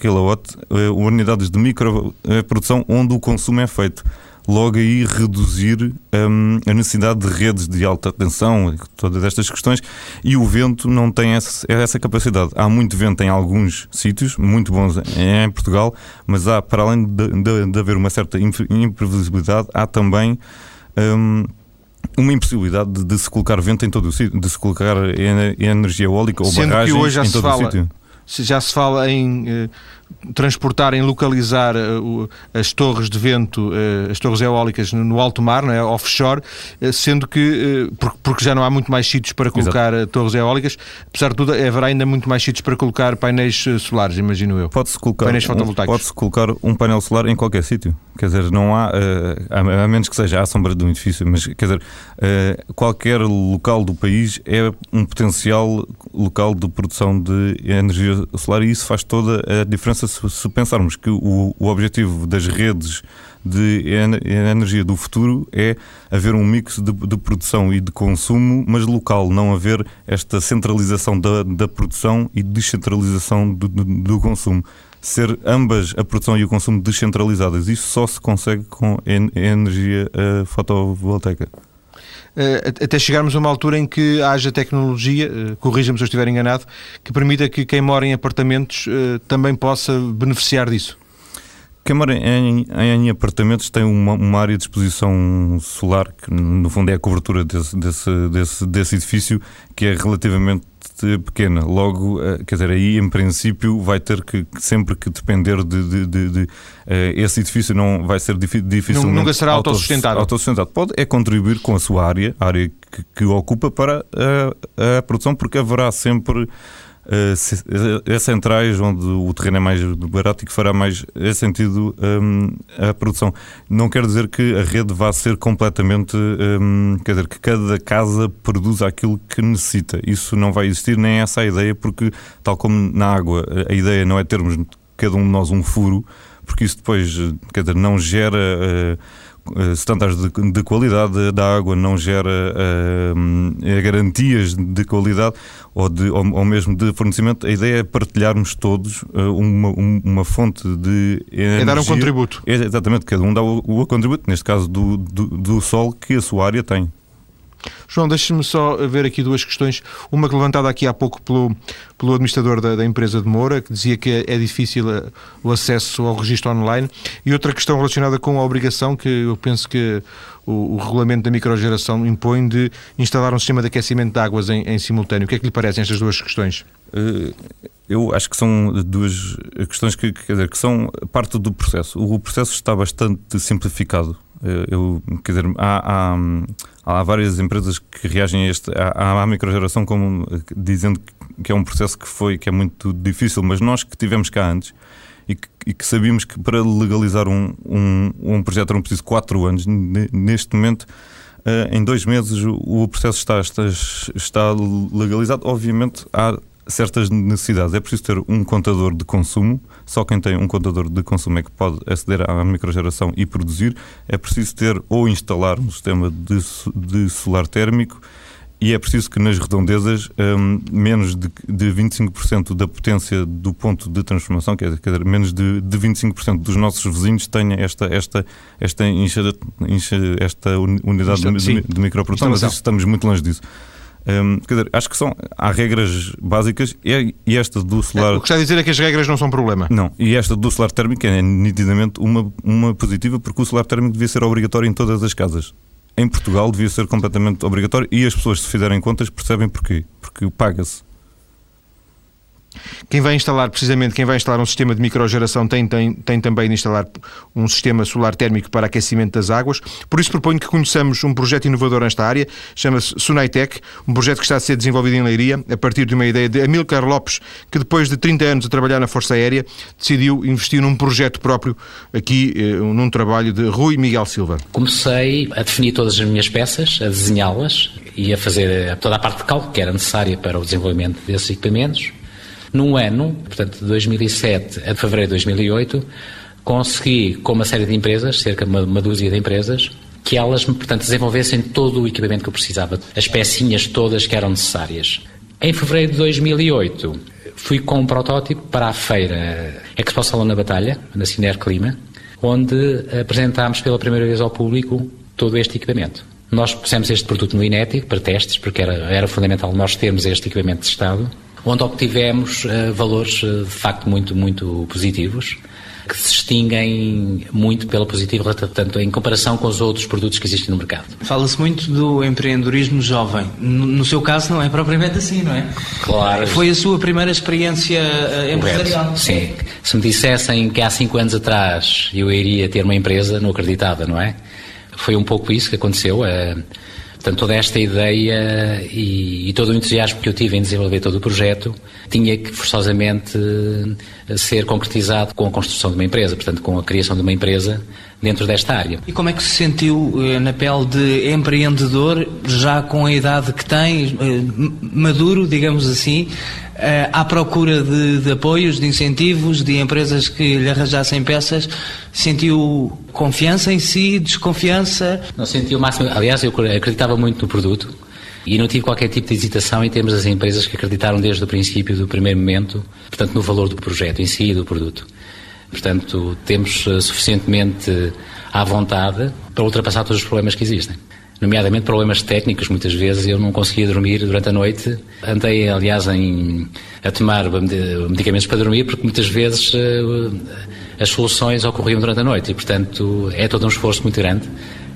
kW, eh, unidades de microprodução onde o consumo é feito logo aí reduzir um, a necessidade de redes de alta tensão, todas estas questões, e o vento não tem essa, essa capacidade. Há muito vento em alguns sítios, muito bons em Portugal, mas há, para além de, de, de haver uma certa imprevisibilidade, há também. Um, uma impossibilidade de, de, se colocar vento em todo o sítio, de se colocar energia eólica ou Sendo barragens que hoje já em todo fala, o sítio. Já se fala em uh, transportarem, localizar uh, as torres de vento, uh, as torres eólicas no, no alto mar, não é? offshore, uh, sendo que, porque já não há muito mais sítios para colocar torres eólicas, apesar de tudo, haverá ainda muito mais sítios para colocar painéis solares, imagino eu. Pode-se colocar, painéis fotovoltaicos. Um, pode-se colocar um painel solar em qualquer sítio. Quer dizer, não há, a, menos que seja à sombra de um edifício, mas quer dizer, qualquer local do país é um potencial local de produção de energia solar e isso faz toda a diferença se, pensarmos que o, o objetivo das redes de energia do futuro é haver um mix de, de, produção e de consumo, mas local, não haver esta centralização da, da produção e descentralização do, do, do, consumo. Ser ambas a produção e o consumo descentralizadas. Isso só se consegue com energia uh, fotovoltaica. Eh, até chegarmos a uma altura em que haja tecnologia, eh, corrija-me se eu estiver enganado, que permita que quem mora em apartamentos eh, também possa beneficiar disso. Quem mora em, em, apartamentos tem uma, uma, área de exposição solar, que no fundo é a cobertura desse, desse, desse, desse edifício, que é relativamente pequena. Logo, eh, quer dizer, aí em princípio vai ter que sempre que depender de, de, de, de uh, esse edifício, não vai ser difícil. Nunca será autossustentável. autossustentável. Pode é contribuir com a sua área, a área que, que ocupa para a, a produção, porque haverá sempre uh, centrais onde o terreno é mais barato e que fará mais é sentido a produção. Não quer dizer que a rede vá ser completamente, quer dizer, que cada casa produza aquilo que necessita. Isso não vai existir, nem é essa a ideia, porque, tal como na água, a ideia não é termos cada um de nós um furo, porque isso depois, quer dizer, não gera. Estándares de, de, qualidade da água, não gera uh, garantias de qualidade ou, de, ou, ou, mesmo de fornecimento. A ideia é partilharmos todos uh, uma, uma fonte de energia. É dar um contributo. É, exatamente, cada um dá o, o contributo, neste caso do, do, do sol que a sua área tem. João, deixe-me só ver aqui duas questões. Uma que levantada aqui há pouco pelo, pelo administrador da, da empresa de Moura, que dizia que é, difícil eh, o acesso ao registro online, e outra questão relacionada com a obrigação que eu penso que o, o regulamento da microgeração impõe de instalar um sistema de aquecimento de águas em, em simultâneo. O que é que lhe parecem estas duas questões? Uh, eu acho que são duas questões que, quer dizer, que são parte do processo. O processo está bastante simplificado. Eh, eu, quer dizer, há, há, há, várias empresas que reagem a este, à, à microgeração como dizendo que é um processo que foi que é muito difícil, mas nós que tivemos cá antes e que, e que sabíamos que para legalizar um, um, um projeto eram preciso quatro anos, neste momento Uh, em dois meses o processo está, está, está legalizado. Obviamente há certas necessidades. É preciso ter um contador de consumo, só quem tem um contador de consumo é que pode aceder à microgeração e produzir. É preciso ter ou instalar um sistema de, de solar térmico e é preciso que nas redondezas um, menos de, de 25% da potência do ponto de transformação, quer dizer, menos de, de 25% dos nossos vizinhos tenha esta, esta, esta, esta unidade de, de, de microprodução, mas estamos muito longe disso. Um, quer dizer, acho que são, há regras básicas e, e esta do solar. É, o que está a dizer é que as regras não são problema. Não, e esta do solar térmico é nitidamente uma, uma positiva porque o solar térmico devia ser obrigatório em todas as casas. Em Portugal devia ser completamente obrigatório e as pessoas, se fizerem contas, percebem porquê. Porque paga-se. Quem vai instalar, precisamente, quem vai instalar um sistema de microgeração tem, tem, tem também de instalar um sistema solar térmico para aquecimento das águas. Por isso proponho que conheçamos um projeto inovador nesta área, chama-se Sunaitec, um projeto que está a ser desenvolvido em Leiria, a partir de uma ideia de Amilcar Lopes, que depois de 30 anos a trabalhar na Força Aérea, decidiu investir num projeto próprio, aqui eh, num trabalho de Rui Miguel Silva. Comecei a definir todas as minhas peças, a desenhá-las e a fazer toda a parte de cálculo que era necessária para o desenvolvimento desses equipamentos num ano, portanto, de 2007 a fevereiro de 2008, consegui, com uma série de empresas, cerca de uma, uma dúzia de empresas, que elas, portanto, desenvolvessem todo o equipamento que eu precisava, as pecinhas todas que eram necessárias. Em fevereiro de 2008, fui com um protótipo para a feira Expo Salão na Batalha, na Ciner Clima, onde apresentámos pela primeira vez ao público todo este equipamento. Nós pusemos este produto no Inético para testes, porque era, era fundamental nós termos este equipamento testado onde obtivemos uh, valores uh, de facto muito, muito positivos. que se distinguem muito pela positiva, portanto, em comparação com os outros produtos que existem no mercado. Fala-se muito do empreendedorismo jovem. No seu caso, não é propriamente assim, não é? Claro. Foi a sua primeira experiência eh, empresarial? Sim. Se me dissessem que há cinco anos atrás eu iria ter uma empresa, não acreditava, não é? Foi um pouco isso que aconteceu. Portanto, toda esta ideia e, e, todo o entusiasmo que eu tive em desenvolver todo o projeto tinha que forçosamente ser concretizado com a construção de uma empresa, portanto, com a criação de uma empresa dentro desta área. E como é que se sentiu eh, na pele de empreendedor, já com a idade que tem, eh, maduro, digamos assim, eh, à procura de, de, apoios, de incentivos, de empresas que lhe arranjassem peças, sentiu confiança em si, desconfiança? Não senti o máximo. Aliás, eu acreditava muito no produto e não tive qualquer tipo de hesitação em termos das empresas que acreditaram desde o princípio, do primeiro momento, portanto, no valor do projeto em si e do produto. Portanto, temos eh, suficientemente à vontade para ultrapassar todos os problemas que existem nomeadamente problemas técnicos, muitas vezes eu não conseguia dormir durante a noite. Andei, aliás, em, a tomar medicamentos para dormir, porque muitas vezes uh, as soluções ocorriam durante a noite e, portanto, é todo um esforço muito grande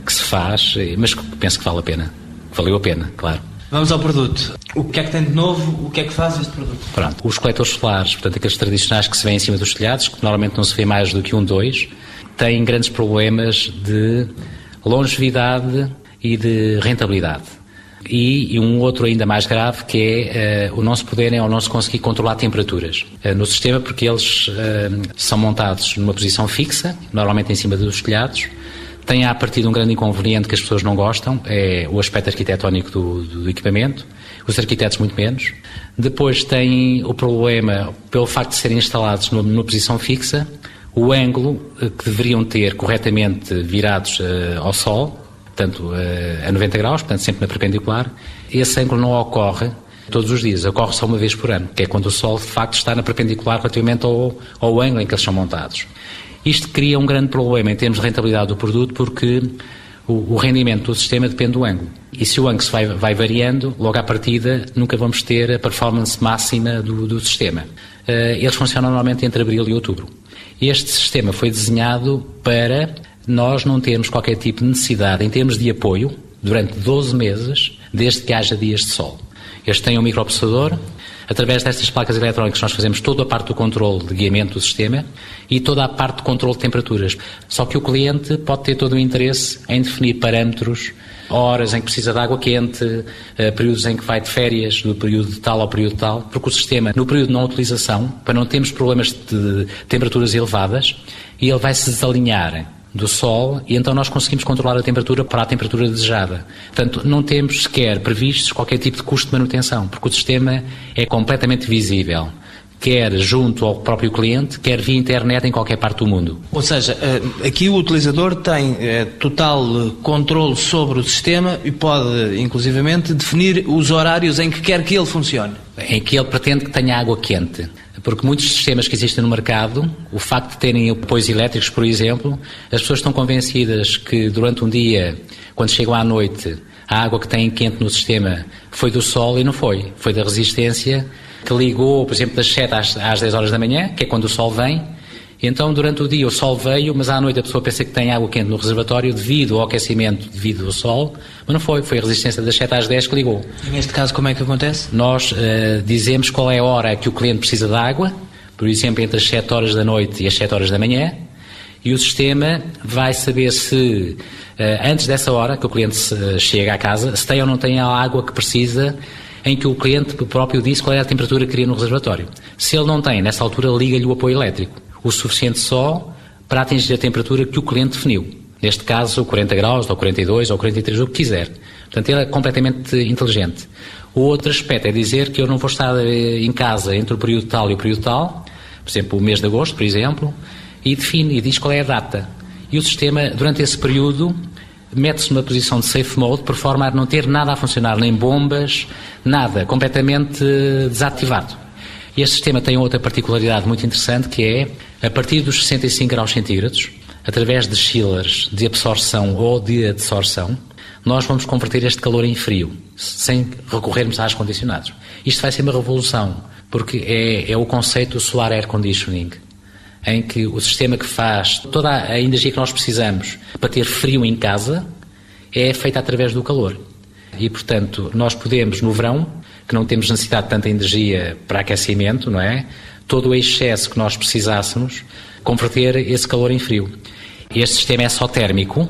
que se faz, mas penso que vale a pena. Valeu a pena, claro. Vamos ao produto. O que é que tem de novo? O que é que faz este produto? Pronto, os coletores solares, portanto, aqueles tradicionais que se vêem em cima dos telhados, que normalmente não se vê mais do que um, dois, têm grandes problemas de longevidade e de rentabilidade. E, e, um outro ainda mais grave que é uh, o não se poderem ou não se conseguir controlar temperaturas uh, no sistema porque eles uh, são montados numa posição fixa, normalmente em cima dos telhados. Tem a partir de um grande inconveniente que as pessoas não gostam, é o aspecto arquitetónico do, do equipamento, os arquitetos muito menos. Depois tem o problema, pelo facto de serem instalados numa, numa posição fixa, o ângulo que deveriam ter corretamente virados ao sol, portanto, a 90 graus, portanto, sempre na perpendicular. Esse ângulo não ocorre todos os dias, ocorre só uma vez por ano, que é quando o Sol, de facto, está na perpendicular relativamente ao, ao ângulo em que eles são montados. Isto cria um grande problema em termos de rentabilidade do produto, porque o, o rendimento do sistema depende do ângulo. E se o ângulo se vai, vai variando, logo à partida, nunca vamos ter a performance máxima do, do sistema. Uh, eles funcionam normalmente entre abril e outubro. Este sistema foi desenhado para nós não temos qualquer tipo de necessidade em termos de apoio durante 12 meses, desde que haja dias de sol. Este tem um microprocessador, através destas placas eletrónicas nós fazemos toda a parte do controle de guiamento do sistema e toda a parte de controle de temperaturas. Só que o cliente pode ter todo o interesse em definir parâmetros, horas em que precisa de água quente, eh, períodos em que vai de férias, do período de tal ao período tal, porque o sistema, no período de não utilização, para não termos problemas de temperaturas elevadas, ele vai se desalinhar do Sol e então nós conseguimos controlar a temperatura para a temperatura desejada. Portanto, não temos sequer previstos qualquer tipo de custo de manutenção, porque o sistema é completamente visível quer junto ao próprio cliente, quer via internet em qualquer parte do mundo. Ou seja, eh, aqui o utilizador tem eh, total controle sobre o sistema e pode, inclusivamente, definir os horários em que quer que ele funcione. Em que ele pretende que tenha água quente. Porque muitos sistemas que existem no mercado, o facto de terem apoios elétricos, por exemplo, as pessoas estão convencidas que durante um dia, quando chegam à noite, a água que têm quente no sistema foi do sol e não foi. Foi da resistência que ligou, por exemplo, das 7 às, às 10 horas da manhã, que é quando o sol vem, então, durante o dia o sol veio, mas à noite a pessoa pensa que tem água quente no reservatório devido ao aquecimento devido ao sol, mas não foi, foi a resistência das 7 às 10 que ligou. E neste caso, como é que acontece? Nós uh, dizemos qual é a hora que o cliente precisa de água, por exemplo, entre as 7 horas da noite e as 7 horas da manhã, e o sistema vai saber se, uh, antes dessa hora que o cliente uh, chega à casa, se tem ou não tem a água que precisa em que o cliente próprio disse qual é a temperatura que queria no reservatório. Se ele não tem, nessa altura liga-lhe o apoio elétrico o suficiente só para atingir a temperatura que o cliente definiu. Neste caso, 40 graus, ou 42, ou 43, o que quiser. Portanto, ele é completamente inteligente. O outro aspecto é dizer que eu não vou estar eh, em casa entre o período tal e o período tal, por exemplo, o mês de agosto, por exemplo, e define e diz qual é a data. E o sistema, durante esse período, mete-se numa posição de safe mode, por forma a não ter nada a funcionar, nem bombas, nada, completamente eh, desativado. Este sistema tem outra particularidade muito interessante que é, a partir dos 65 graus centígrados, através de chillers de absorção ou de adsorção, nós vamos converter este calor em frio, sem recorrermos a ar condicionados. Isto vai ser uma revolução, porque é, é o conceito do solar air conditioning. em que o sistema que faz toda a energia que nós precisamos para ter frio em casa é feita através do calor. E, portanto, nós podemos, no verão, que não temos necessidade de tanta energia para aquecimento, não é? Todo o excesso que nós precisássemos, converter esse calor em frio. Este sistema é só térmico,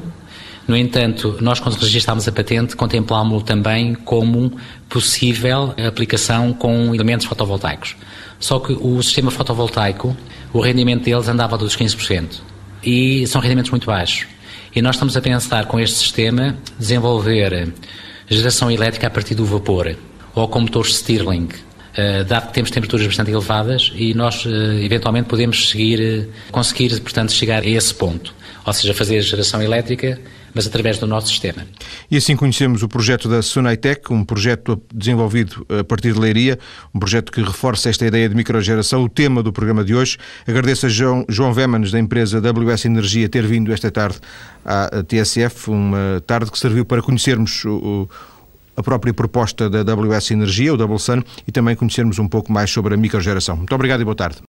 no entanto, nós, quando registámos a patente, contemplámos-lo também como possível aplicação com elementos fotovoltaicos. Só que o sistema fotovoltaico, o rendimento deles andava dos 15%. E são rendimentos muito baixos. E nós estamos a pensar, com este sistema, desenvolver geração elétrica a partir do vapor, ou com motores Stirling, dado que temos temperaturas bastante elevadas e nós uh, eventualmente podemos seguir, uh, conseguir, portanto, chegar a esse ponto, ou seja, fazer geração elétrica mas através do nosso sistema. E assim conhecemos o projeto da Sonaitec, um projeto desenvolvido a partir de Leiria, um projeto que reforça esta ideia de microgeração, o tema do programa de hoje. Agradeço a João, João Vemanes, da empresa WS Energia, ter vindo esta tarde à TSF, uma tarde que serviu para conhecermos o, a própria proposta da WS Energia, o Double Sun, e também conhecermos um pouco mais sobre a microgeração. Muito obrigado e boa tarde.